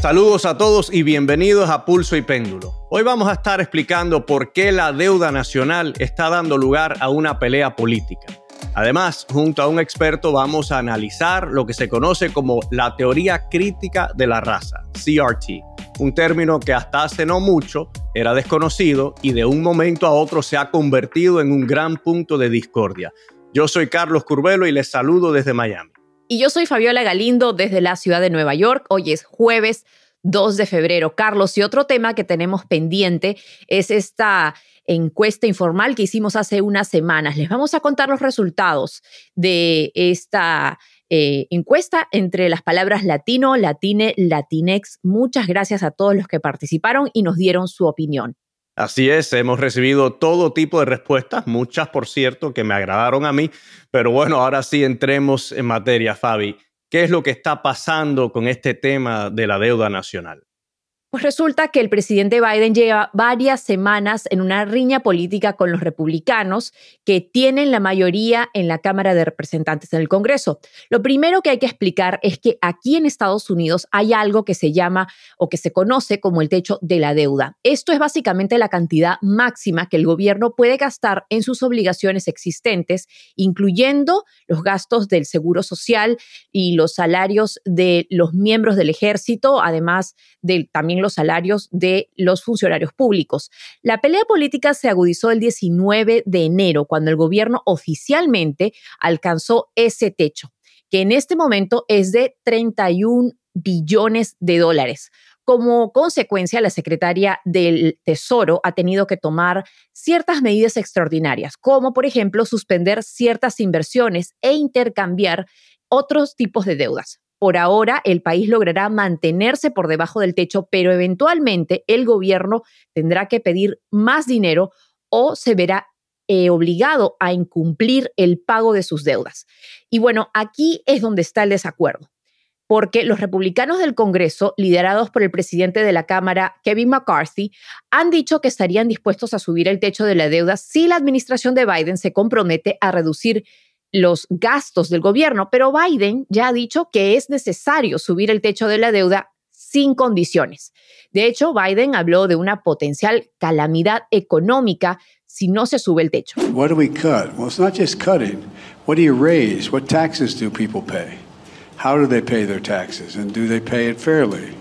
Saludos a todos y bienvenidos a Pulso y Péndulo. Hoy vamos a estar explicando por qué la deuda nacional está dando lugar a una pelea política. Además, junto a un experto vamos a analizar lo que se conoce como la teoría crítica de la raza, CRT, un término que hasta hace no mucho era desconocido y de un momento a otro se ha convertido en un gran punto de discordia. Yo soy Carlos Curbelo y les saludo desde Miami. Y yo soy Fabiola Galindo desde la ciudad de Nueva York. Hoy es jueves 2 de febrero. Carlos, y otro tema que tenemos pendiente es esta encuesta informal que hicimos hace unas semanas. Les vamos a contar los resultados de esta eh, encuesta entre las palabras latino, latine, latinex. Muchas gracias a todos los que participaron y nos dieron su opinión. Así es, hemos recibido todo tipo de respuestas, muchas por cierto que me agradaron a mí, pero bueno, ahora sí entremos en materia, Fabi. ¿Qué es lo que está pasando con este tema de la deuda nacional? Pues resulta que el presidente Biden lleva varias semanas en una riña política con los republicanos que tienen la mayoría en la Cámara de Representantes en el Congreso. Lo primero que hay que explicar es que aquí en Estados Unidos hay algo que se llama o que se conoce como el techo de la deuda. Esto es básicamente la cantidad máxima que el gobierno puede gastar en sus obligaciones existentes, incluyendo los gastos del seguro social y los salarios de los miembros del ejército, además de también los salarios de los funcionarios públicos. La pelea política se agudizó el 19 de enero, cuando el gobierno oficialmente alcanzó ese techo, que en este momento es de 31 billones de dólares. Como consecuencia, la secretaria del Tesoro ha tenido que tomar ciertas medidas extraordinarias, como por ejemplo suspender ciertas inversiones e intercambiar otros tipos de deudas. Por ahora, el país logrará mantenerse por debajo del techo, pero eventualmente el gobierno tendrá que pedir más dinero o se verá eh, obligado a incumplir el pago de sus deudas. Y bueno, aquí es donde está el desacuerdo, porque los republicanos del Congreso, liderados por el presidente de la Cámara, Kevin McCarthy, han dicho que estarían dispuestos a subir el techo de la deuda si la administración de Biden se compromete a reducir los gastos del gobierno, pero Biden ya ha dicho que es necesario subir el techo de la deuda sin condiciones. De hecho, Biden habló de una potencial calamidad económica si no se sube el techo. What do we cut? Well, it's not just cutting. What do you raise? What taxes do people pay? How do they pay their taxes? And do they pay it fairly?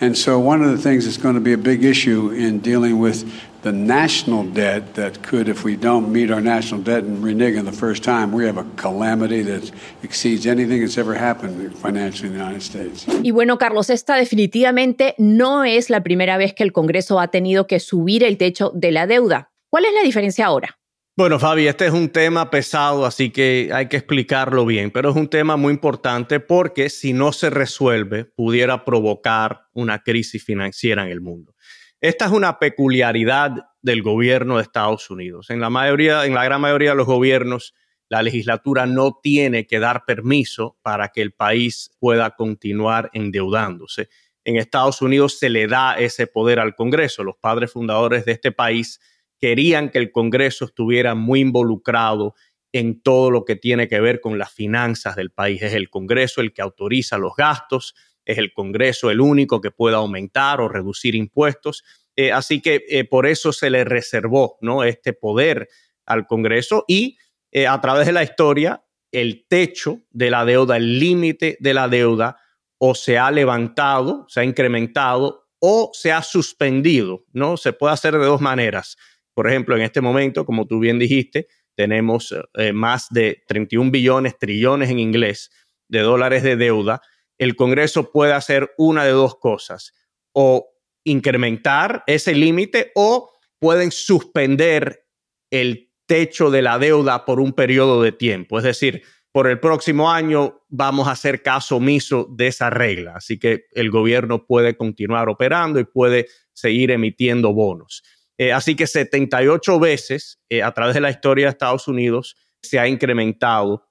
And so, one of the things that's going to be a big issue in dealing with the national debt that could, if we don't meet our national debt and renege in the first time, we have a calamity that exceeds anything that's ever happened financially in the United States. Y bueno, Carlos, esta definitivamente no es la primera vez que el Congreso ha tenido que subir el techo de la deuda. ¿Cuál es la diferencia ahora? Bueno, Fabi, este es un tema pesado, así que hay que explicarlo bien, pero es un tema muy importante porque si no se resuelve, pudiera provocar una crisis financiera en el mundo. Esta es una peculiaridad del gobierno de Estados Unidos. En la mayoría, en la gran mayoría de los gobiernos, la legislatura no tiene que dar permiso para que el país pueda continuar endeudándose. En Estados Unidos se le da ese poder al Congreso. Los padres fundadores de este país querían que el Congreso estuviera muy involucrado en todo lo que tiene que ver con las finanzas del país. Es el Congreso el que autoriza los gastos, es el Congreso el único que pueda aumentar o reducir impuestos. Eh, así que eh, por eso se le reservó ¿no? este poder al Congreso y eh, a través de la historia el techo de la deuda, el límite de la deuda o se ha levantado, se ha incrementado o se ha suspendido, ¿no? Se puede hacer de dos maneras. Por ejemplo, en este momento, como tú bien dijiste, tenemos eh, más de 31 billones, trillones en inglés, de dólares de deuda. El Congreso puede hacer una de dos cosas, o incrementar ese límite o pueden suspender el techo de la deuda por un periodo de tiempo. Es decir, por el próximo año vamos a hacer caso omiso de esa regla. Así que el gobierno puede continuar operando y puede seguir emitiendo bonos. Eh, así que 78 veces eh, a través de la historia de Estados Unidos se ha incrementado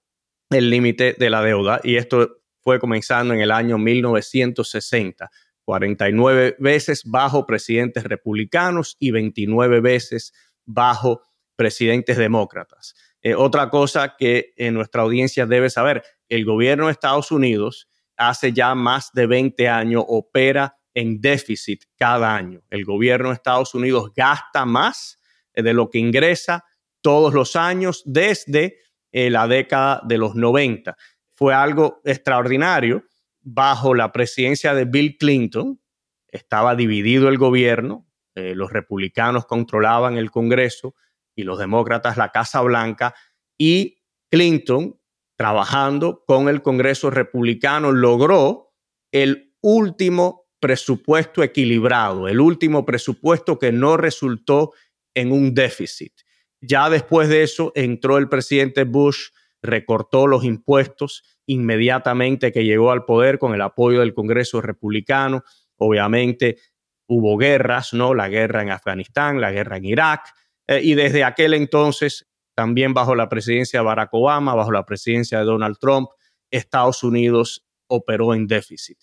el límite de la deuda y esto fue comenzando en el año 1960. 49 veces bajo presidentes republicanos y 29 veces bajo presidentes demócratas. Eh, otra cosa que nuestra audiencia debe saber, el gobierno de Estados Unidos hace ya más de 20 años opera en déficit cada año. El gobierno de Estados Unidos gasta más de lo que ingresa todos los años desde eh, la década de los 90. Fue algo extraordinario. Bajo la presidencia de Bill Clinton, estaba dividido el gobierno, eh, los republicanos controlaban el Congreso y los demócratas la Casa Blanca, y Clinton, trabajando con el Congreso republicano, logró el último presupuesto equilibrado, el último presupuesto que no resultó en un déficit. Ya después de eso entró el presidente Bush, recortó los impuestos inmediatamente que llegó al poder con el apoyo del Congreso republicano. Obviamente hubo guerras, ¿no? La guerra en Afganistán, la guerra en Irak, eh, y desde aquel entonces, también bajo la presidencia de Barack Obama, bajo la presidencia de Donald Trump, Estados Unidos operó en déficit.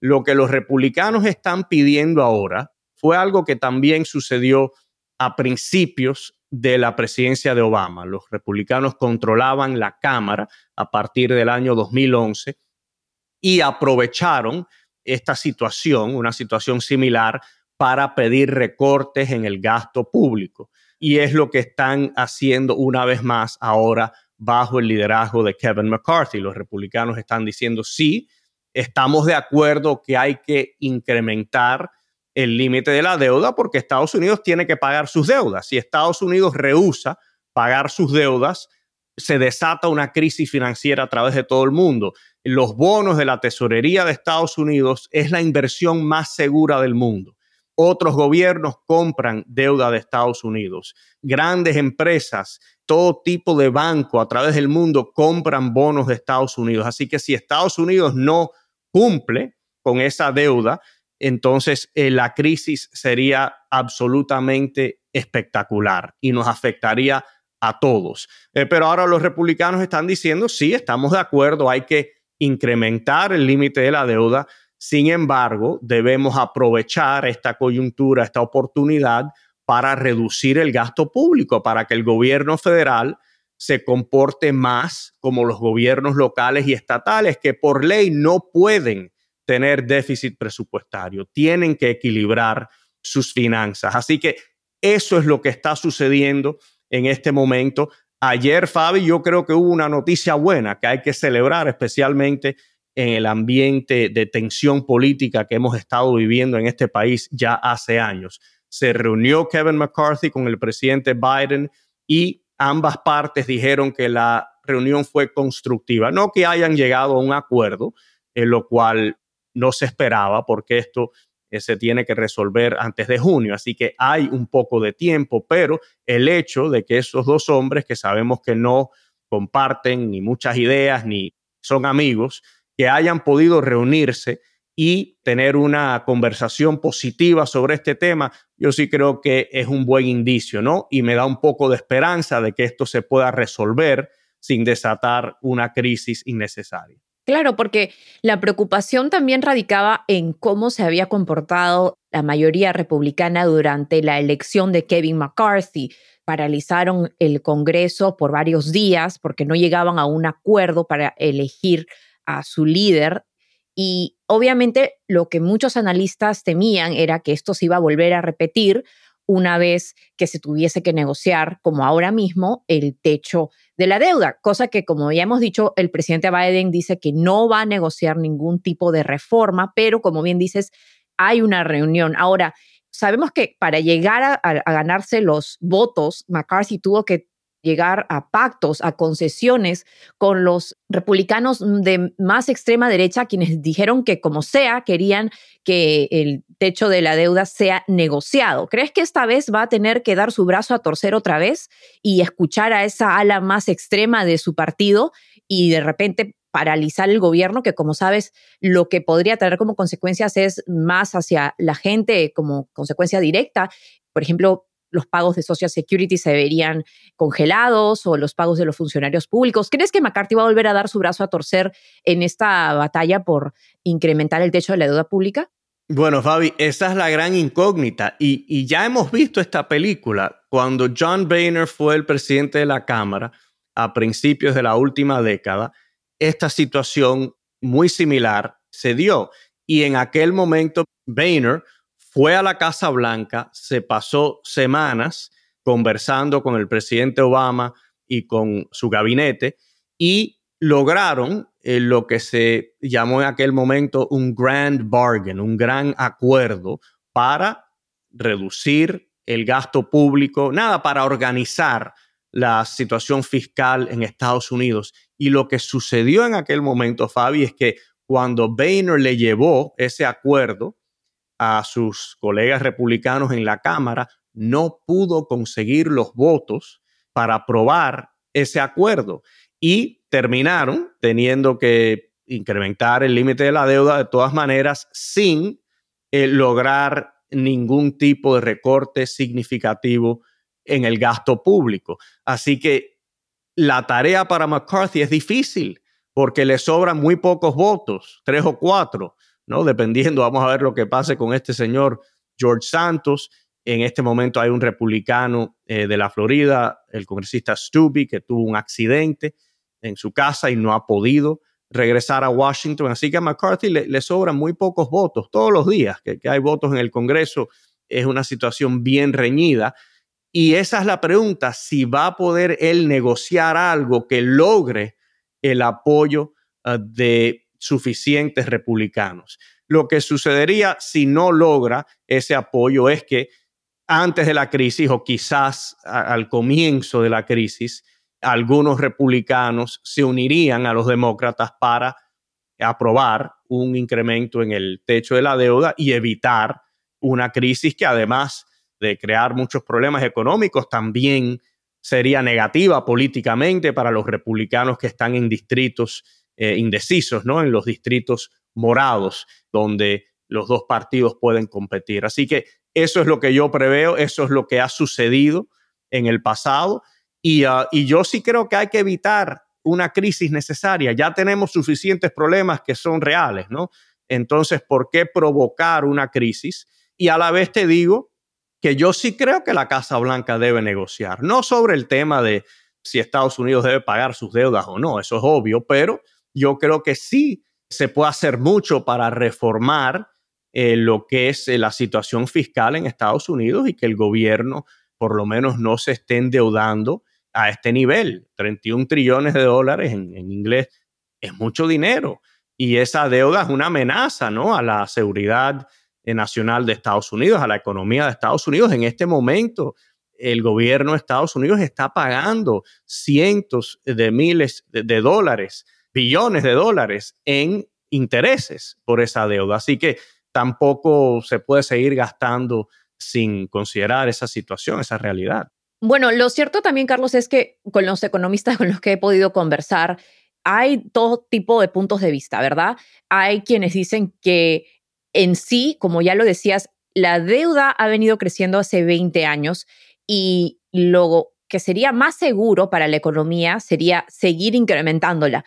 Lo que los republicanos están pidiendo ahora fue algo que también sucedió a principios de la presidencia de Obama. Los republicanos controlaban la Cámara a partir del año 2011 y aprovecharon esta situación, una situación similar, para pedir recortes en el gasto público. Y es lo que están haciendo una vez más ahora bajo el liderazgo de Kevin McCarthy. Los republicanos están diciendo, sí, estamos de acuerdo que hay que incrementar el límite de la deuda porque Estados Unidos tiene que pagar sus deudas. Si Estados Unidos rehúsa pagar sus deudas, se desata una crisis financiera a través de todo el mundo. Los bonos de la tesorería de Estados Unidos es la inversión más segura del mundo. Otros gobiernos compran deuda de Estados Unidos. Grandes empresas, todo tipo de banco a través del mundo compran bonos de Estados Unidos. Así que si Estados Unidos no cumple con esa deuda, entonces eh, la crisis sería absolutamente espectacular y nos afectaría a todos. Eh, pero ahora los republicanos están diciendo, sí, estamos de acuerdo, hay que incrementar el límite de la deuda. Sin embargo, debemos aprovechar esta coyuntura, esta oportunidad para reducir el gasto público, para que el gobierno federal se comporte más como los gobiernos locales y estatales, que por ley no pueden tener déficit presupuestario, tienen que equilibrar sus finanzas. Así que eso es lo que está sucediendo en este momento. Ayer, Fabi, yo creo que hubo una noticia buena que hay que celebrar, especialmente en el ambiente de tensión política que hemos estado viviendo en este país ya hace años. Se reunió Kevin McCarthy con el presidente Biden y ambas partes dijeron que la reunión fue constructiva, no que hayan llegado a un acuerdo, en lo cual no se esperaba porque esto eh, se tiene que resolver antes de junio. Así que hay un poco de tiempo, pero el hecho de que esos dos hombres que sabemos que no comparten ni muchas ideas ni son amigos, que hayan podido reunirse y tener una conversación positiva sobre este tema, yo sí creo que es un buen indicio, ¿no? Y me da un poco de esperanza de que esto se pueda resolver sin desatar una crisis innecesaria. Claro, porque la preocupación también radicaba en cómo se había comportado la mayoría republicana durante la elección de Kevin McCarthy. Paralizaron el Congreso por varios días porque no llegaban a un acuerdo para elegir a su líder. Y obviamente lo que muchos analistas temían era que esto se iba a volver a repetir una vez que se tuviese que negociar, como ahora mismo, el techo de la deuda, cosa que, como ya hemos dicho, el presidente Biden dice que no va a negociar ningún tipo de reforma, pero como bien dices, hay una reunión. Ahora, sabemos que para llegar a, a ganarse los votos, McCarthy tuvo que llegar a pactos, a concesiones con los republicanos de más extrema derecha, quienes dijeron que como sea, querían que el techo de la deuda sea negociado. ¿Crees que esta vez va a tener que dar su brazo a torcer otra vez y escuchar a esa ala más extrema de su partido y de repente paralizar el gobierno, que como sabes, lo que podría tener como consecuencias es más hacia la gente como consecuencia directa. Por ejemplo, los pagos de Social Security se verían congelados o los pagos de los funcionarios públicos. ¿Crees que McCarthy va a volver a dar su brazo a torcer en esta batalla por incrementar el techo de la deuda pública? Bueno, Fabi, esa es la gran incógnita y, y ya hemos visto esta película cuando John Boehner fue el presidente de la Cámara a principios de la última década. Esta situación muy similar se dio y en aquel momento Boehner fue a la Casa Blanca, se pasó semanas conversando con el presidente Obama y con su gabinete y lograron eh, lo que se llamó en aquel momento un grand bargain, un gran acuerdo para reducir el gasto público, nada, para organizar la situación fiscal en Estados Unidos. Y lo que sucedió en aquel momento, Fabi, es que cuando Boehner le llevó ese acuerdo a sus colegas republicanos en la Cámara, no pudo conseguir los votos para aprobar ese acuerdo y terminaron teniendo que incrementar el límite de la deuda de todas maneras sin eh, lograr ningún tipo de recorte significativo en el gasto público. Así que la tarea para McCarthy es difícil porque le sobran muy pocos votos, tres o cuatro, ¿no? Dependiendo, vamos a ver lo que pase con este señor George Santos. En este momento hay un republicano eh, de la Florida, el congresista Stubby, que tuvo un accidente en su casa y no ha podido regresar a Washington. Así que a McCarthy le, sobran muy pocos votos todos los días, que, que hay votos en el Congreso. Es una situación bien reñida. Y esa es la pregunta, si va a poder él negociar algo que logre el apoyo ah, de suficientes republicanos. Lo que sucedería si no logra ese apoyo es que antes de la crisis o quizás al comienzo de la crisis, algunos republicanos se unirían a los demócratas para aprobar un incremento en el techo de la deuda y evitar una crisis que además de crear muchos problemas económicos, también sería negativa políticamente para los republicanos que están en distritos eh, indecisos, ¿no? En los distritos morados, donde los dos partidos pueden competir. Así que eso es lo que yo preveo, eso es lo que ha sucedido en el pasado y, ah, y yo sí creo que hay que evitar una crisis necesaria. Ya tenemos suficientes problemas que son reales, ¿no? Entonces, ¿por qué provocar una crisis? Y a la vez te digo que yo sí creo que la Casa Blanca debe negociar, no sobre el tema de si Estados Unidos debe pagar sus deudas o no, eso es obvio, pero yo creo que sí se puede hacer mucho para reformar eh, lo que es eh, la situación fiscal en Estados Unidos y que el gobierno por lo menos no se esté endeudando a este nivel. 31 trillones de dólares en, inglés es mucho dinero y esa deuda es una amenaza ¿no? a la seguridad eh, nacional de Estados Unidos, a la economía de Estados Unidos. En este momento, el gobierno de Estados Unidos está pagando cientos de miles de, dólares, billones de dólares en intereses por esa deuda. Así que tampoco se puede seguir gastando sin considerar esa situación, esa realidad. Bueno, lo cierto también, Carlos, es que con los economistas con los que he podido conversar, hay todo tipo de puntos de vista, ¿verdad? Hay quienes dicen que en sí, como ya lo decías, la deuda ha venido creciendo hace 20 años y lo que sería más seguro para la economía sería seguir incrementándola.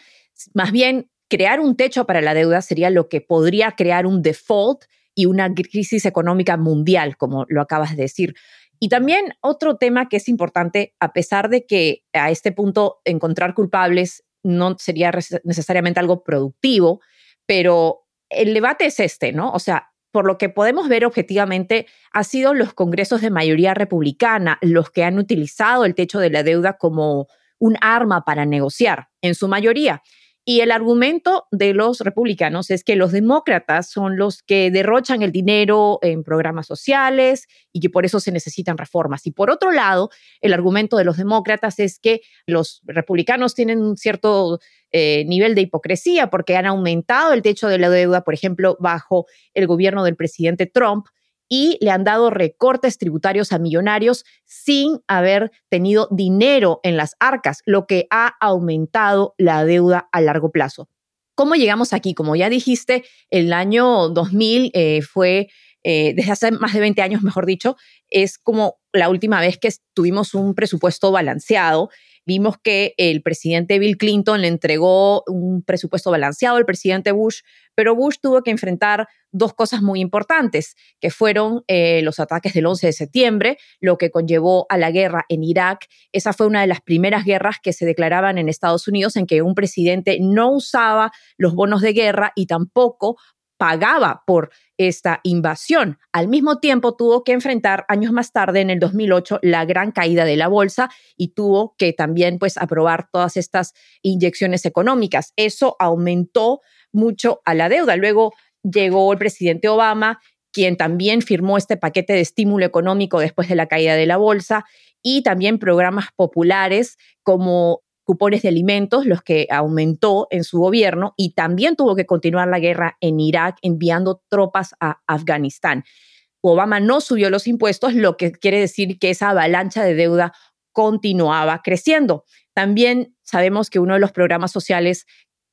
Más bien, crear un techo para la deuda sería lo que podría crear un default y una crisis económica mundial, como lo acabas de decir. Y también otro tema que es importante, a pesar de que a este punto encontrar culpables no sería necesariamente algo productivo, pero el debate es este, ¿no? O sea, por lo que podemos ver objetivamente, ha sido los congresos de mayoría republicana los que han utilizado el techo de la deuda como un arma para negociar, en su mayoría. Y el argumento de los republicanos es que los demócratas son los que derrochan el dinero en programas sociales y que por eso se necesitan reformas. Y por otro lado, el argumento de los demócratas es que los republicanos tienen un cierto eh, nivel de hipocresía porque han aumentado el techo de la deuda, por ejemplo, bajo el gobierno del presidente Trump y le han dado recortes tributarios a millonarios sin haber tenido dinero en las arcas, lo que ha aumentado la deuda a largo plazo. ¿Cómo llegamos aquí? Como ya dijiste, el año 2000 eh, fue, eh, desde hace más de 20 años, mejor dicho, es como la última vez que tuvimos un presupuesto balanceado Vimos que el presidente Bill Clinton le entregó un presupuesto balanceado al presidente Bush, pero Bush tuvo que enfrentar dos cosas muy importantes, que fueron eh, los ataques del 11 de septiembre, lo que conllevó a la guerra en Irak. Esa fue una de las primeras guerras que se declaraban en Estados Unidos en que un presidente no usaba los bonos de guerra y tampoco pagaba por esta invasión. Al mismo tiempo tuvo que enfrentar años más tarde, en el 2008, la gran caída de la bolsa y tuvo que también pues aprobar todas estas inyecciones económicas. Eso aumentó mucho a la deuda. Luego llegó el presidente Obama, quien también firmó este paquete de estímulo económico después de la caída de la bolsa y también programas populares como cupones de alimentos, los que aumentó en su gobierno, y también tuvo que continuar la guerra en Irak enviando tropas a Afganistán. Obama no subió los impuestos, lo que quiere decir que esa avalancha de deuda continuaba creciendo. También sabemos que uno de los programas sociales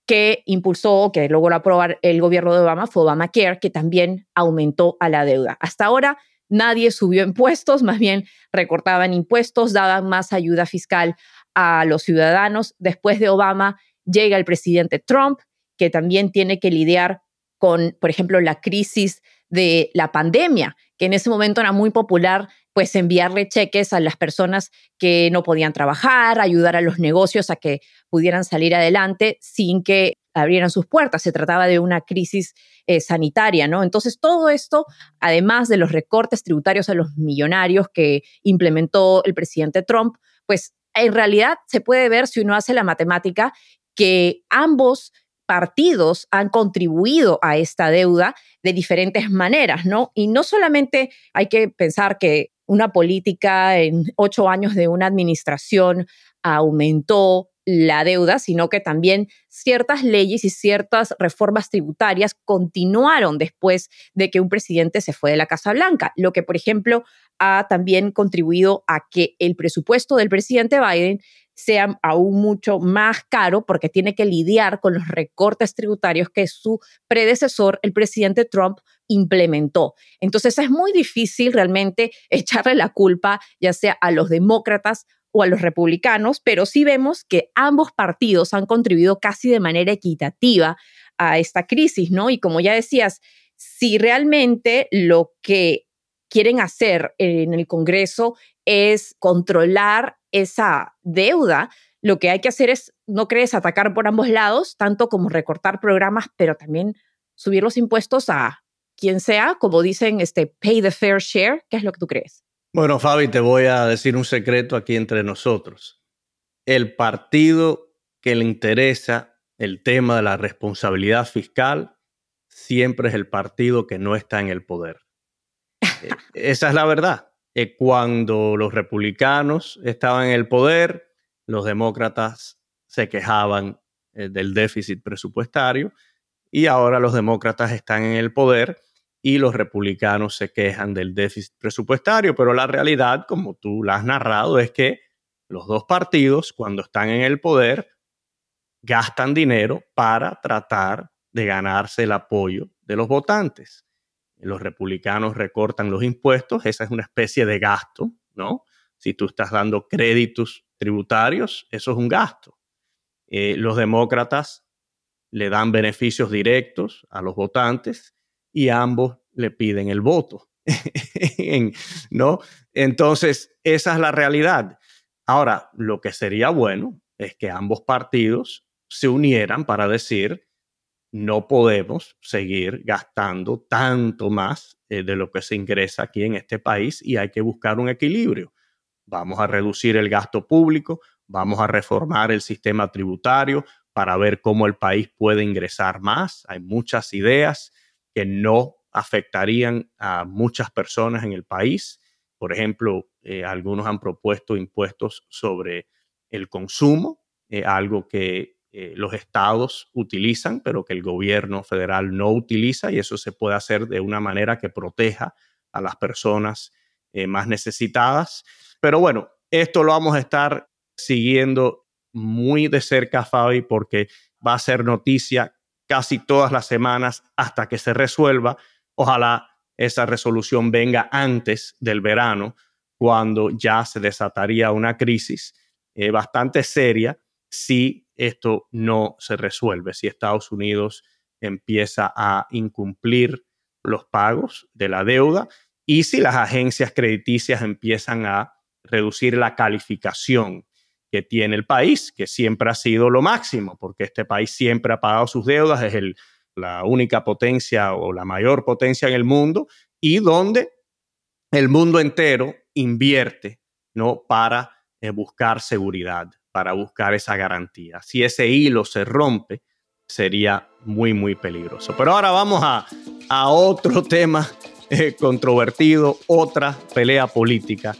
que impulsó, que logró aprobar el gobierno de Obama fue Obamacare, que también aumentó a la deuda. Hasta ahora nadie subió impuestos, más bien recortaban impuestos, daban más ayuda fiscal a los ciudadanos. Después de Obama llega el presidente Trump, que también tiene que lidiar con, por ejemplo, la crisis de la pandemia, que en ese momento era muy popular, pues enviarle cheques a las personas que no podían trabajar, ayudar a los negocios a que pudieran salir adelante sin que abrieran sus puertas. Se trataba de una crisis eh, sanitaria, ¿no? Entonces, todo esto, además de los recortes tributarios a los millonarios que implementó el presidente Trump, pues en realidad se puede ver si uno hace la matemática que ambos partidos han contribuido a esta deuda de diferentes maneras, ¿no? Y no solamente hay que pensar que una política en ocho años de una administración aumentó la deuda, sino que también ciertas leyes y ciertas reformas tributarias continuaron después de que un presidente se fue de la Casa Blanca, lo que, por ejemplo, ha también contribuido a que el presupuesto del presidente Biden sea aún mucho más caro porque tiene que lidiar con los recortes tributarios que su predecesor, el presidente Trump, implementó. Entonces es muy difícil realmente echarle la culpa ya sea a los demócratas o a los republicanos, pero sí vemos que ambos partidos han contribuido casi de manera equitativa a esta crisis, ¿no? Y como ya decías, si realmente lo que quieren hacer en el Congreso es controlar esa deuda, lo que hay que hacer es, ¿no crees?, atacar por ambos lados, tanto como recortar programas, pero también subir los impuestos a quien sea, como dicen, este, pay the fair share. ¿Qué es lo que tú crees? Bueno, Fabi, te voy a decir un secreto aquí entre nosotros. El partido que le interesa el tema de la responsabilidad fiscal siempre es el partido que no está en el poder. Eh, esa es la verdad. Eh, cuando los republicanos estaban en el poder, los demócratas se quejaban eh, del déficit presupuestario y ahora los demócratas están en el poder y los republicanos se quejan del déficit presupuestario, pero la realidad, como tú la has narrado, es que los dos partidos, cuando están en el poder, gastan dinero para tratar de ganarse el apoyo de los votantes. Los republicanos recortan los impuestos, esa es una especie de gasto, ¿no? Si tú estás dando créditos tributarios, eso es un gasto. Eh, los demócratas le dan beneficios directos a los votantes y ambos le piden el voto. ¿No? Entonces, esa es la realidad. Ahora, lo que sería bueno es que ambos partidos se unieran para decir, no podemos seguir gastando tanto más eh, de lo que se ingresa aquí en este país y hay que buscar un equilibrio. Vamos a reducir el gasto público, vamos a reformar el sistema tributario para ver cómo el país puede ingresar más. Hay muchas ideas que no afectarían a muchas personas en el país. Por ejemplo, eh, algunos han propuesto impuestos sobre el consumo, eh, algo que eh, los estados utilizan, pero que el gobierno federal no utiliza y eso se puede hacer de una manera que proteja a las personas más necesitadas. Pero bueno, esto lo vamos a estar siguiendo muy de cerca, Fabi, porque va a ser noticia casi todas las semanas hasta que se resuelva. Ojalá esa resolución venga antes del verano, cuando ya se desataría una crisis eh, bastante seria si esto no se resuelve, si Estados Unidos empieza a incumplir los pagos de la deuda y si las agencias crediticias empiezan a reducir la calificación que tiene el país, que siempre ha sido lo máximo, porque este país siempre ha pagado sus deudas, es el, la única potencia o la mayor potencia en el mundo y donde el mundo entero invierte ¿no? para eh, buscar seguridad, para buscar esa garantía. Si ese hilo se rompe, sería muy, muy peligroso. Pero ahora vamos a, a otro tema eh, controvertido, otra pelea política.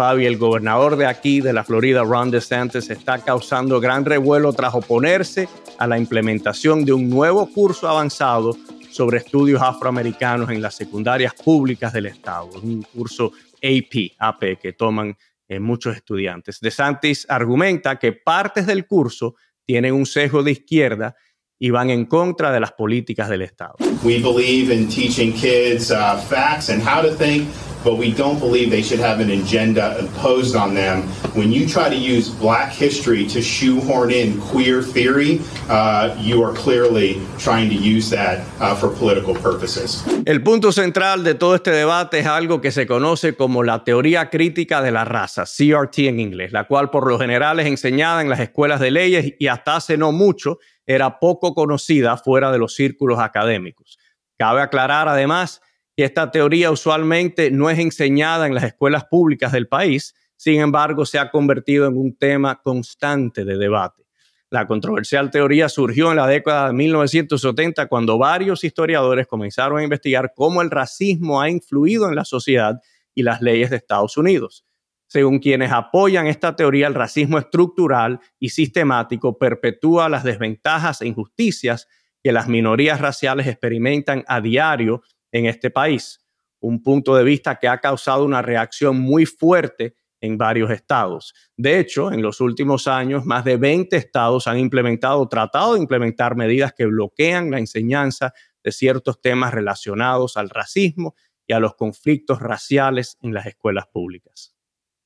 Fabi, el gobernador de aquí, de la Florida, Ron DeSantis, está causando gran revuelo tras oponerse a la implementación de un nuevo curso avanzado sobre estudios afroamericanos en las secundarias públicas del estado, un curso AP, AP que toman eh, muchos estudiantes. DeSantis argumenta que partes del curso tienen un sesgo de izquierda y van en contra de las políticas del Estado. We believe in teaching kids uh, facts and how to think, but we don't believe they should have an agenda imposed on them. When you try to use black history to shoehorn in queer theory, uh, you are clearly trying to use that uh, for political purposes. El punto central de todo este debate es algo que se conoce como la teoría crítica de la raza, CRT en inglés, la cual por lo general es enseñada en las escuelas de leyes y hasta hace no mucho era poco conocida fuera de los círculos académicos. Cabe aclarar además que esta teoría usualmente no es enseñada en las escuelas públicas del país, sin embargo se ha convertido en un tema constante de debate. La controversial teoría surgió en la década de 1970 cuando varios historiadores comenzaron a investigar cómo el racismo ha influido en la sociedad y las leyes de Estados Unidos. Según quienes apoyan esta teoría, el racismo estructural y sistemático perpetúa las desventajas e injusticias que las minorías raciales experimentan a diario en este país. Un punto de vista que ha causado una reacción muy fuerte en varios estados. De hecho, en los últimos años, más de 20 estados han implementado tratado de implementar medidas que bloquean la enseñanza de ciertos temas relacionados al racismo y a los conflictos raciales en las escuelas públicas.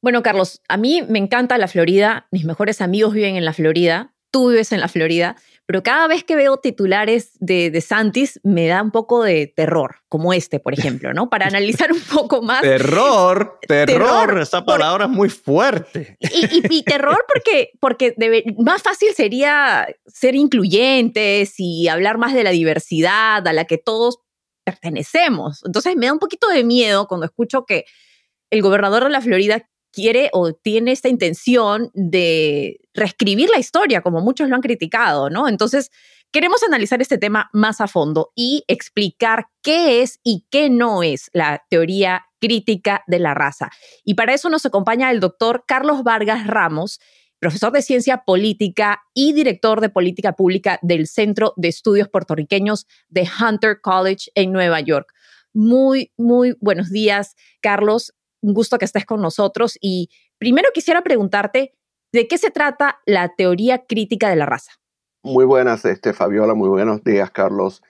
Bueno, Carlos, a mí me encanta la Florida, mis mejores amigos viven en la Florida, tú vives en la Florida, pero cada vez que veo titulares de, de Santis me da un poco de terror, como este, por ejemplo, ¿no? Para analizar un poco más. terror, terror, esa palabra es muy fuerte. Y, terror porque, porque más fácil sería ser incluyentes y hablar más de la diversidad a la que todos pertenecemos. Entonces me da un poquito de miedo cuando escucho que el gobernador de la Florida quiere o tiene esta intención de reescribir la historia, como muchos lo han criticado, ¿no? Entonces, queremos analizar este tema más a fondo y explicar qué es y qué no es la teoría crítica de la raza. Y para eso nos acompaña el doctor Carlos Vargas Ramos, profesor de ciencia política y director de política pública del Centro de Estudios Puertorriqueños de Hunter College en Nueva York. Muy, muy buenos días, Carlos un gusto que estés con nosotros y primero quisiera preguntarte, ¿de qué se trata la teoría crítica de la raza? Muy buenas, este, Fabiola, muy buenos días, Carlos.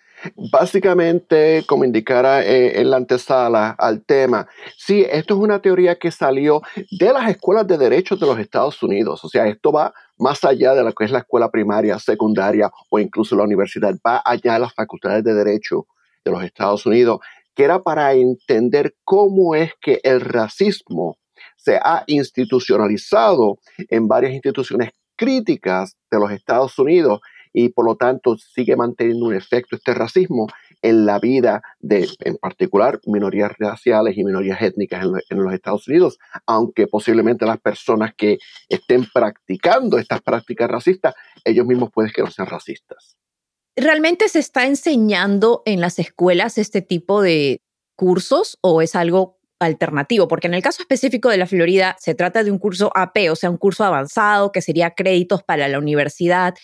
Básicamente, como indicara eh, en la antesala al tema, sí, esto es una teoría que salió de las escuelas de derecho de los Estados Unidos. O sea, esto va más allá de lo que es la escuela primaria, secundaria o incluso la universidad, va allá de las facultades de derecho de los Estados Unidos que era para entender cómo es que el racismo se ha institucionalizado en varias instituciones críticas de los Estados Unidos y por lo tanto sigue manteniendo un efecto este racismo en la vida de, en particular, minorías raciales y minorías étnicas en, los Estados Unidos, aunque posiblemente las personas que estén practicando estas prácticas racistas, ellos mismos pueden que no sean racistas. ¿Realmente se está enseñando en las escuelas este tipo de cursos o es algo alternativo? Porque en el caso específico de la Florida se trata de un curso AP, o sea, un curso avanzado que sería créditos para la universidad,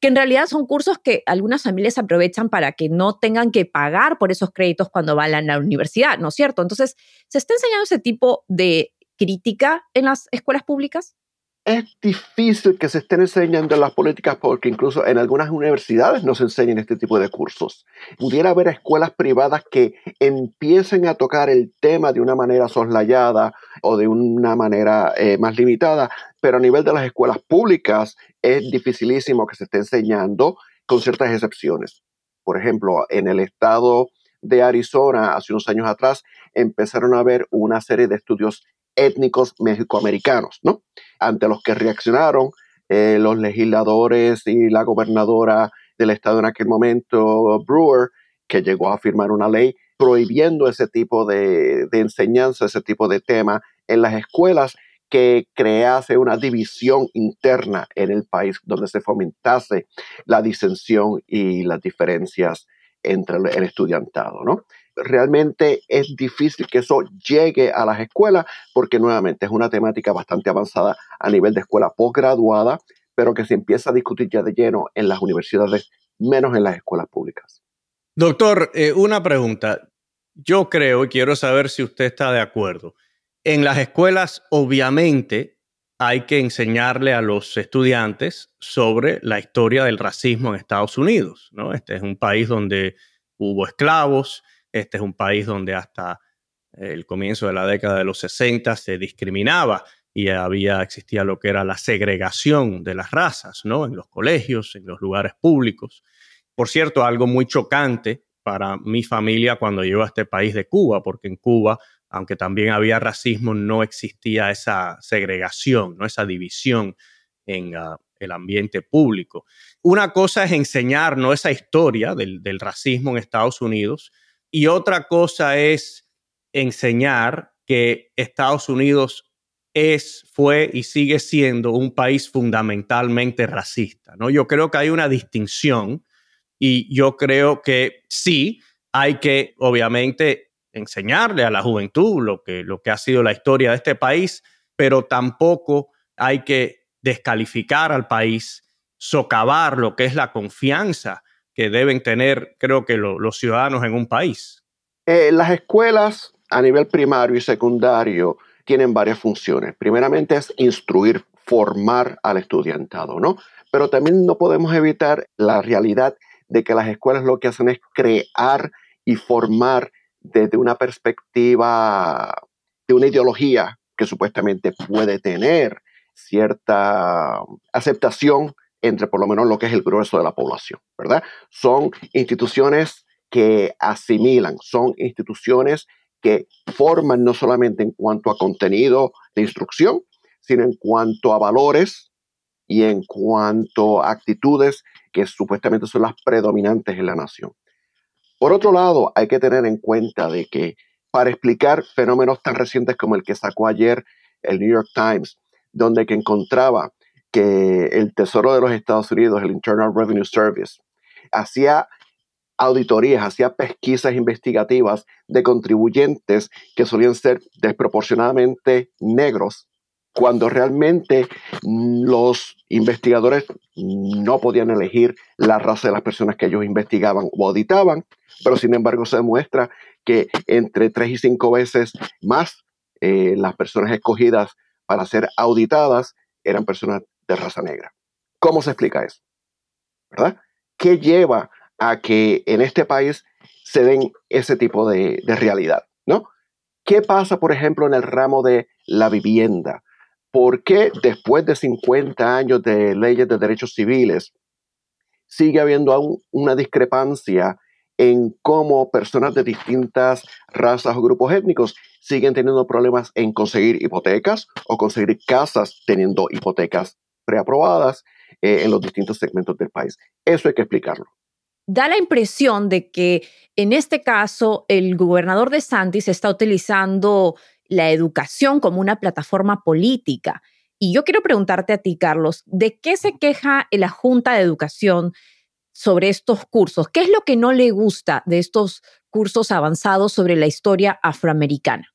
que en realidad son cursos que algunas familias aprovechan para que no tengan que pagar por esos créditos cuando van a la universidad, ¿no es cierto? Entonces, ¿se está enseñando ese tipo de crítica en las escuelas públicas? Es difícil que se estén enseñando las políticas porque incluso en algunas universidades no se enseñan este tipo de cursos. Pudiera haber escuelas privadas que empiecen a tocar el tema de una manera soslayada o de una manera eh, más limitada, pero a nivel de las escuelas públicas es dificilísimo que se esté enseñando con ciertas excepciones. Por ejemplo, en el estado de Arizona, hace unos años atrás, empezaron a haber una serie de estudios étnicos mexicoamericanos, ¿no? Ante los que reaccionaron eh, los legisladores y la gobernadora del Estado en aquel momento, Brewer, que llegó a firmar una ley prohibiendo ese tipo de, de enseñanza, ese tipo de tema en las escuelas que crease una división interna en el país donde se fomentase la disensión y las diferencias entre el estudiantado, ¿no? Realmente es difícil que eso llegue a las escuelas porque nuevamente es una temática bastante avanzada a nivel de escuela posgraduada, pero que se empieza a discutir ya de lleno en las universidades, menos en las escuelas públicas. Doctor, eh, una pregunta. Yo creo y quiero saber si usted está de acuerdo. En las escuelas, obviamente, hay que enseñarle a los estudiantes sobre la historia del racismo en Estados Unidos. ¿no? Este es un país donde hubo esclavos, este es un país donde hasta el comienzo de la década de los 60 se discriminaba y había, existía lo que era la segregación de las razas, ¿no? En los colegios, en los lugares públicos. Por cierto, algo muy chocante para mi familia cuando llegó a este país de Cuba, porque en Cuba aunque también había racismo, no existía esa segregación, ¿no? esa división en ah, el ambiente público. Una cosa es enseñarnos esa historia del, del racismo en Estados Unidos y otra cosa es enseñar que Estados Unidos es, fue y sigue siendo un país fundamentalmente racista. ¿no? Yo creo que hay una distinción y yo creo que sí, hay que obviamente enseñarle a la juventud lo que, lo que ha sido la historia de este país, pero tampoco hay que descalificar al país, socavar lo que es la confianza que deben tener, creo que los ciudadanos en un país. Eh, las escuelas a nivel primario y secundario tienen varias funciones. Primeramente es instruir, formar al estudiantado, ¿no? Pero también no podemos evitar la realidad de que las escuelas lo que hacen es crear y formar desde una perspectiva de una ideología que supuestamente puede tener cierta aceptación entre por lo menos lo que es el grueso de la población, ¿verdad? Son instituciones que asimilan, son instituciones que forman no solamente en cuanto a contenido de instrucción, sino en cuanto a valores y en cuanto a actitudes que supuestamente son las predominantes en la nación. Por otro lado, hay que tener en cuenta de que para explicar fenómenos tan recientes como el que sacó ayer el New York Times, donde que encontraba que el Tesoro de los Estados Unidos, el Internal Revenue Service, hacía auditorías, hacía pesquisas investigativas de contribuyentes que solían ser desproporcionadamente negros, cuando realmente los investigadores no podían elegir la raza de las personas que ellos investigaban o auditaban, pero sin embargo se demuestra que entre tres y cinco veces más eh, las personas escogidas para ser auditadas eran personas de raza negra. ¿Cómo se explica eso? ¿Verdad? ¿Qué lleva a que en este país se den ese tipo de, realidad? ¿No? ¿Qué pasa, por ejemplo, en el ramo de la vivienda? ¿Por qué después de 50 años de leyes de derechos civiles sigue habiendo aún una discrepancia en cómo personas de distintas razas o grupos étnicos siguen teniendo problemas en conseguir hipotecas o conseguir casas teniendo hipotecas preaprobadas eh, en los distintos segmentos del país. Eso hay que explicarlo. Da la impresión de que en este caso el gobernador de Santis está utilizando la educación como una plataforma política. Y yo quiero preguntarte a ti, Carlos, ¿de qué se queja la Junta de Educación sobre estos cursos? ¿Qué es lo que no le gusta de estos cursos avanzados sobre la historia afroamericana?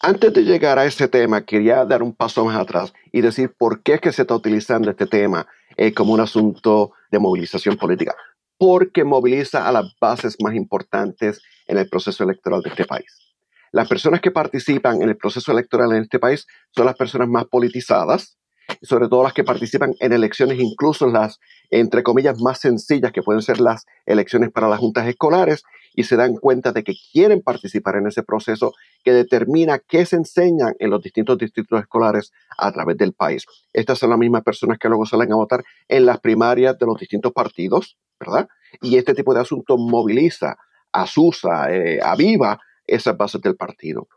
Antes de llegar a ese tema, quería dar un paso más atrás y decir por qué es que se está utilizando este tema eh, como un asunto de movilización política. Porque moviliza a las bases más importantes en el proceso electoral de este país. Las personas que participan en el proceso electoral en este país son las personas más politizadas, sobre todo las que participan en elecciones, incluso las, entre comillas, más sencillas, que pueden ser las elecciones para las juntas escolares, y se dan cuenta de que quieren participar en ese proceso que determina qué se enseñan en los distintos distritos escolares a través del país. Estas son las mismas personas que luego salen a votar en las primarias de los distintos partidos, ¿verdad? Y este tipo de asunto moviliza, asusa, eh, aviva esas bases del partido.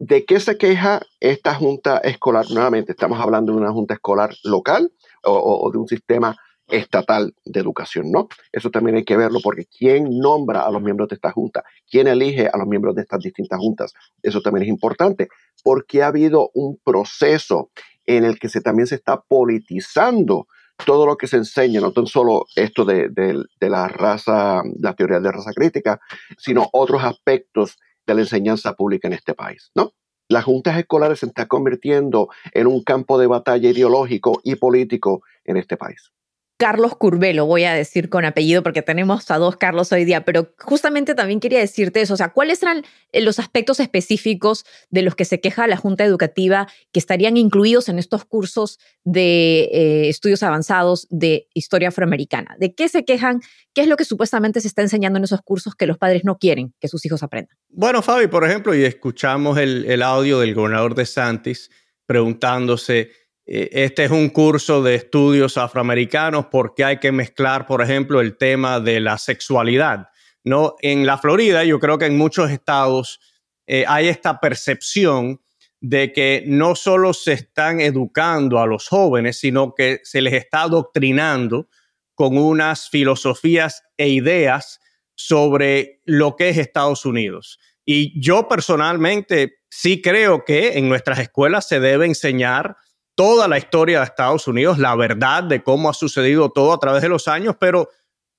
¿De qué se queja esta junta escolar? Nuevamente, estamos hablando de una junta escolar local o, de un sistema estatal de educación, ¿no? Eso también hay que verlo porque quién nombra a los miembros de esta junta, quién elige a los miembros de estas distintas juntas, eso también es importante, porque ha habido un proceso en el que se, también se está politizando todo lo que se enseña, no tan solo esto de, de la raza, la teoría de raza crítica, sino otros aspectos de la enseñanza pública en este país, ¿no? Las juntas escolares se están convirtiendo en un campo de batalla ideológico y político en este país. Carlos Curbelo, voy a decir con apellido porque tenemos a dos Carlos hoy día, pero justamente también quería decirte eso, o sea, ¿cuáles eran eh, los aspectos específicos de los que se queja la Junta Educativa que estarían incluidos en estos cursos de eh, estudios avanzados de historia afroamericana? ¿De qué se quejan? ¿Qué es lo que supuestamente se está enseñando en esos cursos que los padres no quieren que sus hijos aprendan? Bueno, Fabi, por ejemplo, y escuchamos el, audio del gobernador de Santis preguntándose este es un curso de estudios afroamericanos porque hay que mezclar, por ejemplo, el tema de la sexualidad. ¿no? En la Florida, yo creo que en muchos estados eh, hay esta percepción de que no solo se están educando a los jóvenes, sino que se les está adoctrinando con unas filosofías e ideas sobre lo que es Estados Unidos. Y yo personalmente sí creo que en nuestras escuelas se debe enseñar toda la historia de Estados Unidos, la verdad de cómo ha sucedido todo a través de los años, pero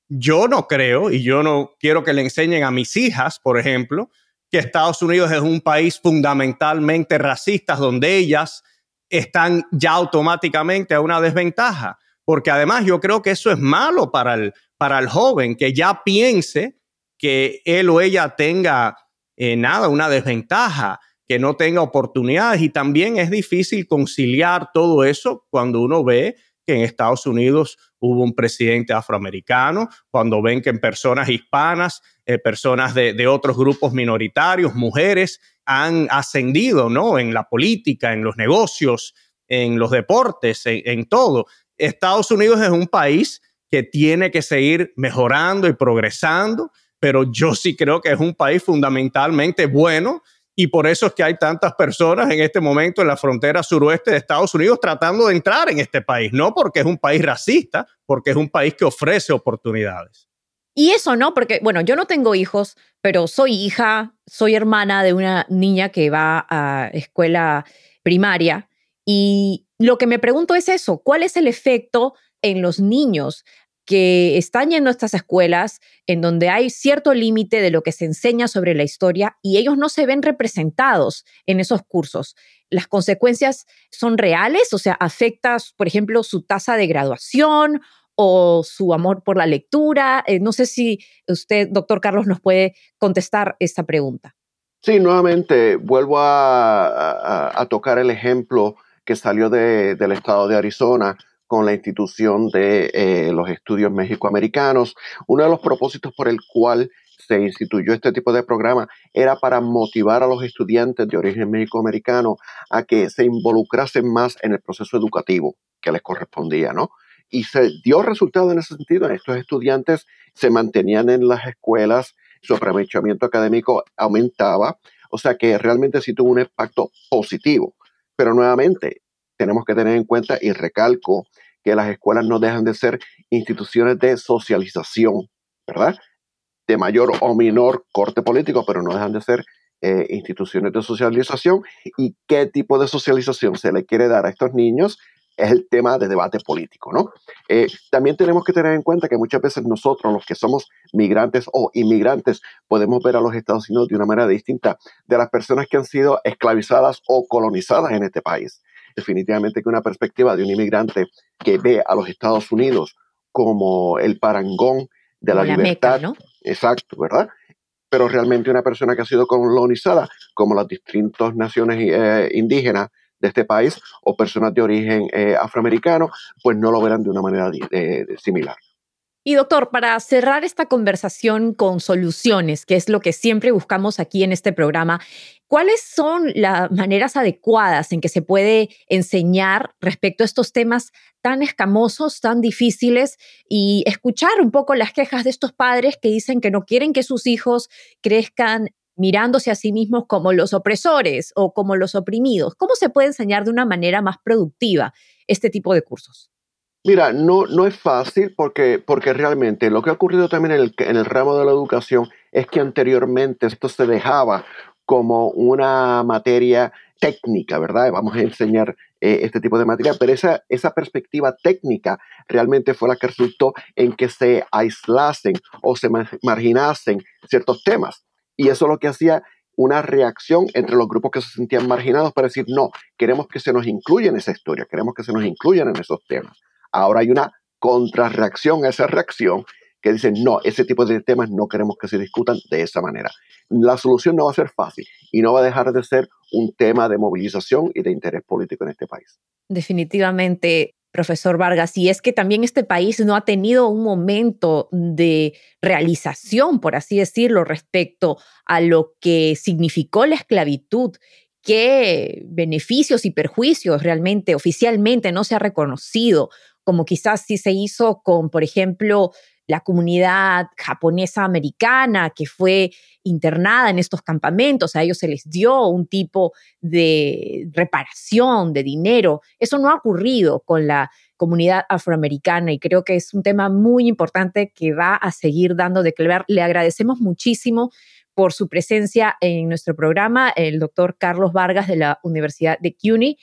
yo no creo y yo no quiero que le enseñen a mis hijas, por ejemplo, que Estados Unidos es un país fundamentalmente racista, donde ellas están ya automáticamente a una desventaja, porque además yo creo que eso es malo para el, para el joven, que ya piense que él o ella tenga eh, nada, una desventaja que no tenga oportunidades y también es difícil conciliar todo eso cuando uno ve que en Estados Unidos hubo un presidente afroamericano, cuando ven que en personas hispanas, eh, personas de, otros grupos minoritarios, mujeres, han ascendido ¿no? en la política, en los negocios, en los deportes, en, en todo. Estados Unidos es un país que tiene que seguir mejorando y progresando, pero yo sí creo que es un país fundamentalmente bueno y por eso es que hay tantas personas en este momento en la frontera suroeste de Estados Unidos tratando de entrar en este país, no porque es un país racista, porque es un país que ofrece oportunidades. Y eso, ¿no? Porque, bueno, yo no tengo hijos, pero soy hija, soy hermana de una niña que va a escuela primaria. Y lo que me pregunto es eso, ¿cuál es el efecto en los niños que están yendo a estas escuelas en donde hay cierto límite de lo que se enseña sobre la historia y ellos no se ven representados en esos cursos. ¿Las consecuencias son reales? O sea, ¿afectas, por ejemplo, su tasa de graduación o su amor por la lectura? Eh, no sé si usted, doctor Carlos, nos puede contestar esta pregunta. Sí, nuevamente vuelvo a, tocar el ejemplo que salió del estado de Arizona con la institución de eh, los estudios mexicoamericanos. Uno de los propósitos por el cual se instituyó este tipo de programa era para motivar a los estudiantes de origen mexicoamericano a que se involucrasen más en el proceso educativo que les correspondía, ¿no? Y se dio resultado en ese sentido. Estos estudiantes se mantenían en las escuelas, su aprovechamiento académico aumentaba, o sea que realmente sí tuvo un impacto positivo. Pero nuevamente, tenemos que tener en cuenta y recalco que las escuelas no dejan de ser instituciones de socialización, ¿verdad? De mayor o menor corte político, pero no dejan de ser eh, instituciones de socialización. ¿Y qué tipo de socialización se le quiere dar a estos niños? Es el tema de debate político, ¿no? Eh, también tenemos que tener en cuenta que muchas veces nosotros, los que somos migrantes o inmigrantes, podemos ver a los Estados Unidos de una manera distinta de las personas que han sido esclavizadas o colonizadas en este país definitivamente que una perspectiva de un inmigrante que ve a los Estados Unidos como el parangón de la, libertad. Exacto, ¿verdad? Pero realmente una persona que ha sido colonizada, como las distintas naciones eh, indígenas de este país o personas de origen eh, afroamericano, pues no lo verán de una manera similar. Y doctor, para cerrar esta conversación con soluciones, que es lo que siempre buscamos aquí en este programa, ¿cuáles son las maneras adecuadas en que se puede enseñar respecto a estos temas tan escamosos, tan difíciles y escuchar un poco las quejas de estos padres que dicen que no quieren que sus hijos crezcan mirándose a sí mismos como los opresores o como los oprimidos? ¿Cómo se puede enseñar de una manera más productiva este tipo de cursos? Mira, no, no es fácil porque, porque realmente lo que ha ocurrido también en el, en el ramo de la educación es que anteriormente esto se dejaba como una materia técnica, ¿verdad? Vamos a enseñar eh, este tipo de materia, pero esa, esa perspectiva técnica realmente fue la que resultó en que se aislasen o se marginasen ciertos temas. Y eso es lo que hacía una reacción entre los grupos que se sentían marginados para decir, no, queremos que se nos incluya en esa historia, queremos que se nos incluyan en esos temas. Ahora hay una contrarreacción a esa reacción que dice, no, ese tipo de temas no queremos que se discutan de esa manera. La solución no va a ser fácil y no va a dejar de ser un tema de movilización y de interés político en este país. Definitivamente, profesor Vargas, y es que también este país no ha tenido un momento de realización, por así decirlo, respecto a lo que significó la esclavitud qué beneficios y perjuicios realmente oficialmente no se ha reconocido, como quizás sí se hizo con, por ejemplo, la comunidad japonesa americana que fue internada en estos campamentos, a ellos se les dio un tipo de reparación de dinero. Eso no ha ocurrido con la comunidad afroamericana y creo que es un tema muy importante que va a seguir dando de clavar. Le agradecemos muchísimo por su presencia en nuestro programa, el doctor Carlos Vargas de la Universidad de CUNY.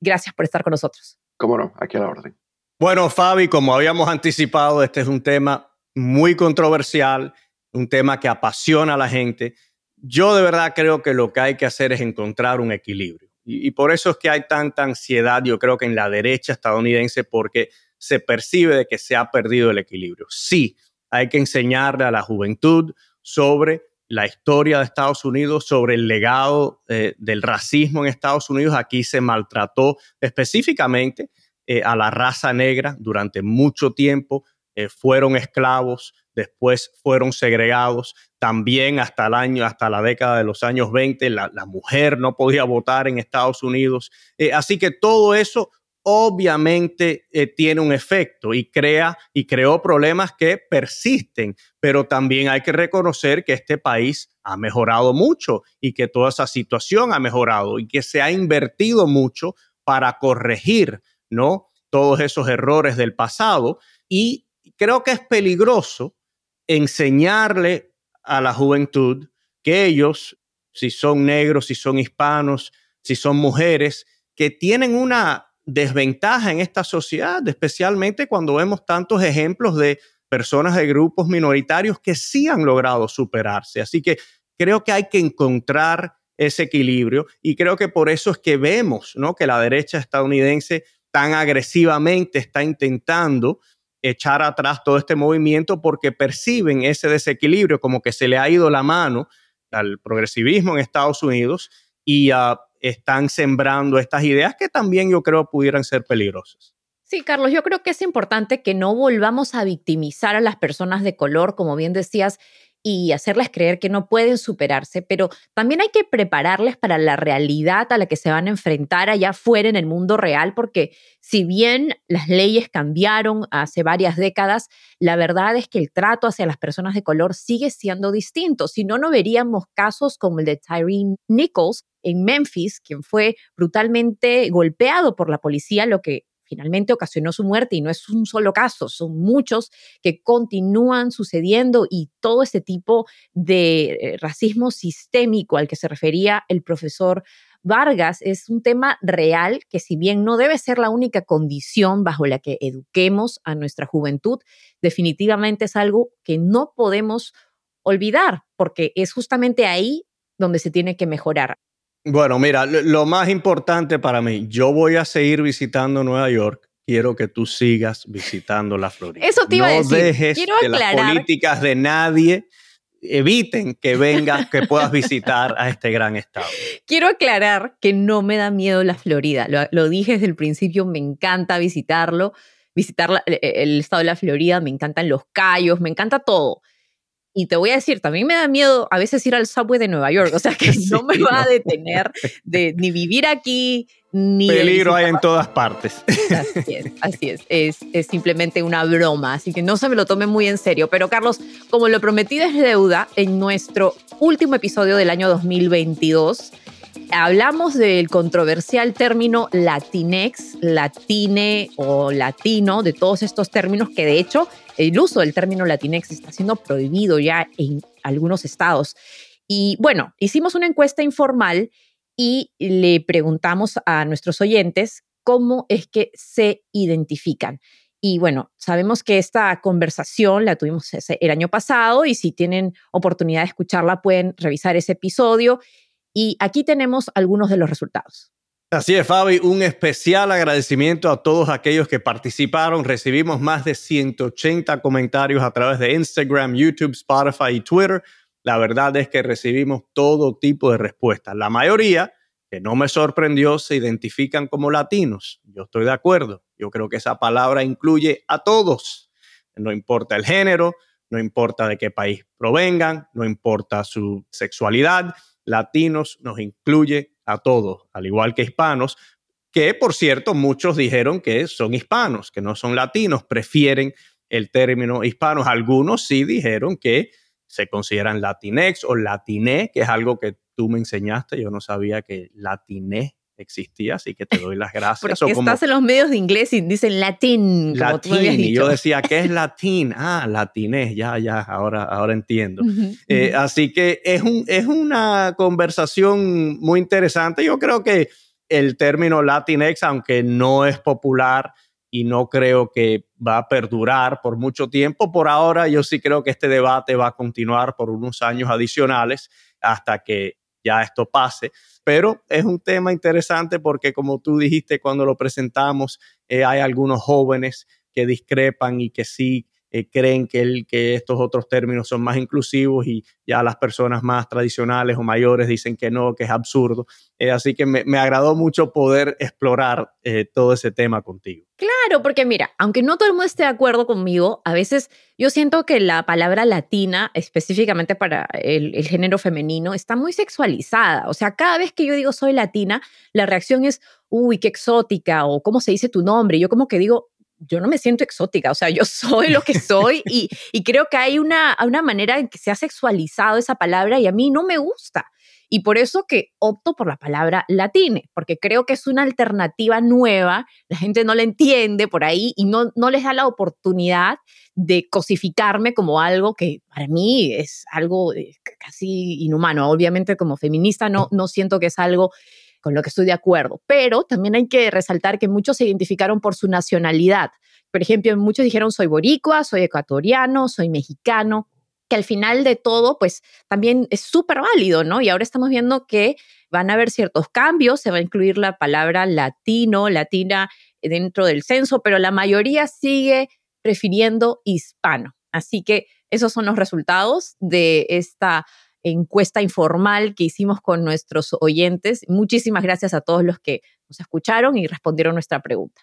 Gracias por estar con nosotros. Cómo no, aquí a la orden. Bueno, Fabi, como habíamos anticipado, este es un tema muy controversial, un tema que apasiona a la gente. Yo de verdad creo que lo que hay que hacer es encontrar un equilibrio. Y, por eso es que hay tanta ansiedad, yo creo que en la derecha estadounidense, porque se percibe que se ha perdido el equilibrio. Sí, hay que enseñarle a la juventud sobre la historia de Estados Unidos, sobre el legado eh, del racismo en Estados Unidos. Aquí se maltrató específicamente eh, a la raza negra durante mucho tiempo, eh, fueron esclavos, después fueron segregados, también hasta el año, hasta la década de los años 20, la, mujer no podía votar en Estados Unidos. Eh, así que todo eso obviamente tiene un efecto y crea y creó problemas que persisten, pero también hay que reconocer que este país ha mejorado mucho y que toda esa situación ha mejorado y que se ha invertido mucho para corregir ¿no? Todos esos errores del pasado. Y creo que es peligroso enseñarle a la juventud que ellos, si son negros, si son hispanos, si son mujeres, que tienen una desventaja en esta sociedad, especialmente cuando vemos tantos ejemplos de personas de grupos minoritarios que sí han logrado superarse. Así que creo que hay que encontrar ese equilibrio y creo que por eso es que vemos ¿no? que la derecha estadounidense tan agresivamente está intentando echar atrás todo este movimiento porque perciben ese desequilibrio como que se le ha ido la mano al progresivismo en Estados Unidos y ah, están sembrando estas ideas que también yo creo pudieran ser peligrosas. Sí, Carlos, yo creo que es importante que no volvamos a victimizar a las personas de color, como bien decías, y hacerles creer que no pueden superarse, pero también hay que prepararles para la realidad a la que se van a enfrentar allá afuera en el mundo real, porque si bien las leyes cambiaron hace varias décadas, la verdad es que el trato hacia las personas de color sigue siendo distinto. Si no, no veríamos casos como el de Tyree Nichols en Memphis, quien fue brutalmente golpeado por la policía, lo que finalmente ocasionó su muerte y no es un solo caso, son muchos que continúan sucediendo y todo ese tipo de eh, racismo sistémico al que se refería el profesor Vargas es un tema real que si bien no debe ser la única condición bajo la que eduquemos a nuestra juventud, definitivamente es algo que no podemos olvidar porque es justamente ahí donde se tiene que mejorar. Bueno, mira, lo más importante para mí, yo voy a seguir visitando Nueva York. Quiero que tú sigas visitando la Florida. Eso te iba no a decir. dejes que las políticas de nadie eviten que vengas, que puedas visitar a este gran estado. Quiero aclarar que no me da miedo la Florida. Lo, lo dije desde el principio, me encanta visitarlo, visitar el estado de la Florida, me encantan los callos, me encanta todo. Y te voy a decir, también me da miedo a veces ir al subway de Nueva York, o sea que no me va a detener de ni vivir aquí, ni... Peligro hay en todas partes. Así es, así es. es, es, simplemente una broma, así que no se me lo tome muy en serio. Pero Carlos, como lo prometí desde deuda, en nuestro último episodio del año 2022, hablamos del controversial término latinex, latine o latino, de todos estos términos que de hecho el uso del término latinex está siendo prohibido ya en algunos estados. Y bueno, hicimos una encuesta informal y le preguntamos a nuestros oyentes cómo es que se identifican. Y bueno, sabemos que esta conversación la tuvimos el año pasado y si tienen oportunidad de escucharla pueden revisar ese episodio. Y aquí tenemos algunos de los resultados. Así es, Fabi, un especial agradecimiento a todos aquellos que participaron. Recibimos más de 180 comentarios a través de Instagram, YouTube, Spotify y Twitter. La verdad es que recibimos todo tipo de respuestas. La mayoría que no me sorprendió, se identifican como latinos. Yo estoy de acuerdo. Yo creo que esa palabra incluye a todos. No importa el género, no importa de qué país provengan, no importa su sexualidad. Latinos nos incluye a todos, al igual que hispanos, que por cierto muchos dijeron que son hispanos, que no son latinos, prefieren el término hispanos. Algunos sí dijeron que se consideran latinex o latiné, que es algo que tú me enseñaste, yo no sabía que latiné existía, así que te doy las gracias. Porque estás en los medios de inglés y dicen latín, latín, y yo decía, ¿qué es latín? Ah, latiné, ya, ya, ahora, ahora entiendo. Eh, así que es, un, es una conversación muy interesante. Yo creo que el término latinex, aunque no es popular y no creo que va a perdurar por mucho tiempo, por ahora yo sí creo que este debate va a continuar por unos años adicionales hasta que ya esto pase. Pero es un tema interesante porque, como tú dijiste cuando lo presentamos, eh, hay algunos jóvenes que discrepan y que sí eh, creen que, el, que estos otros términos son más inclusivos y ya las personas más tradicionales o mayores dicen que no, que es absurdo. Eh, así que me, agradó mucho poder explorar eh, todo ese tema contigo. Claro, porque mira, aunque no todo el mundo esté de acuerdo conmigo, a veces yo siento que la palabra latina, específicamente para el, el género femenino, está muy sexualizada. O sea, cada vez que yo digo soy latina, la reacción es, uy, qué exótica o cómo se dice tu nombre. Yo como que digo, yo no me siento exótica, o sea, yo soy lo que soy y, creo que hay una, una manera en que se ha sexualizado esa palabra y a mí no me gusta. Y por eso que opto por la palabra latine, porque creo que es una alternativa nueva, la gente no la entiende por ahí y no, no les da la oportunidad de cosificarme como algo que para mí es algo eh, casi inhumano. Obviamente como feminista no, no siento que es algo con lo que estoy de acuerdo, pero también hay que resaltar que muchos se identificaron por su nacionalidad. Por ejemplo, muchos dijeron soy boricua, soy ecuatoriano, soy mexicano, que al final de todo, pues también es súper válido, ¿no? Y ahora estamos viendo que van a haber ciertos cambios, se va a incluir la palabra latino, latina dentro del censo, pero la mayoría sigue prefiriendo hispano. Así que esos son los resultados de esta encuesta informal que hicimos con nuestros oyentes. Muchísimas gracias a todos los que nos escucharon y respondieron nuestra pregunta.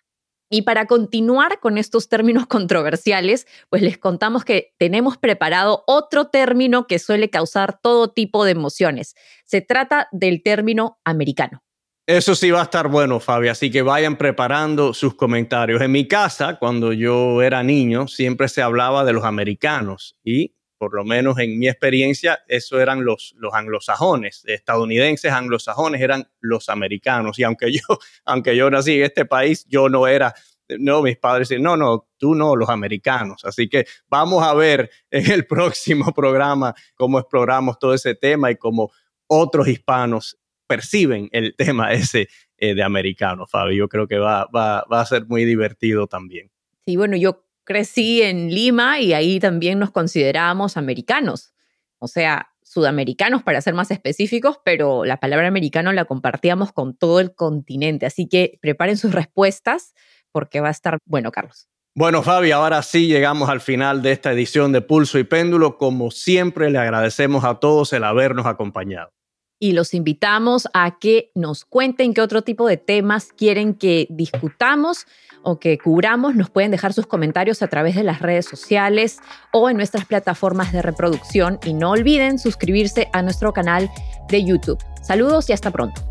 Y para continuar con estos términos controversiales, pues les contamos que tenemos preparado otro término que suele causar todo tipo de emociones. Se trata del término americano. Eso sí va a estar bueno, Fabi, así que vayan preparando sus comentarios. En mi casa, cuando yo era niño, siempre se hablaba de los americanos y por lo menos en mi experiencia, eso eran los, los anglosajones, estadounidenses anglosajones eran los americanos. Y aunque yo, aunque yo nací en este país, yo no era, no, mis padres decían, no, no, tú no, los americanos. Así que vamos a ver en el próximo programa cómo exploramos todo ese tema y cómo otros hispanos perciben el tema ese eh, de americano, Fabio. Yo creo que va, va, va a ser muy divertido también. Sí, bueno, yo crecí en Lima y ahí también nos considerábamos americanos, o sea, sudamericanos para ser más específicos, pero la palabra americano la compartíamos con todo el continente. Así que preparen sus respuestas porque va a estar bueno, Carlos. Bueno, Fabi, ahora sí llegamos al final de esta edición de Pulso y Péndulo. Como siempre, le agradecemos a todos el habernos acompañado y los invitamos a que nos cuenten qué otro tipo de temas quieren que discutamos o que cubramos. Nos pueden dejar sus comentarios a través de las redes sociales o en nuestras plataformas de reproducción y no olviden suscribirse a nuestro canal de YouTube. Saludos y hasta pronto.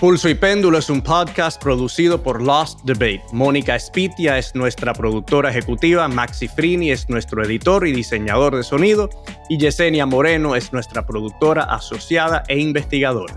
Pulso y Péndulo es un podcast producido por Lost Debate. Mónica Espitia es nuestra productora ejecutiva, Maxi Frini es nuestro editor y diseñador de sonido y Yesenia Moreno es nuestra productora asociada e investigadora.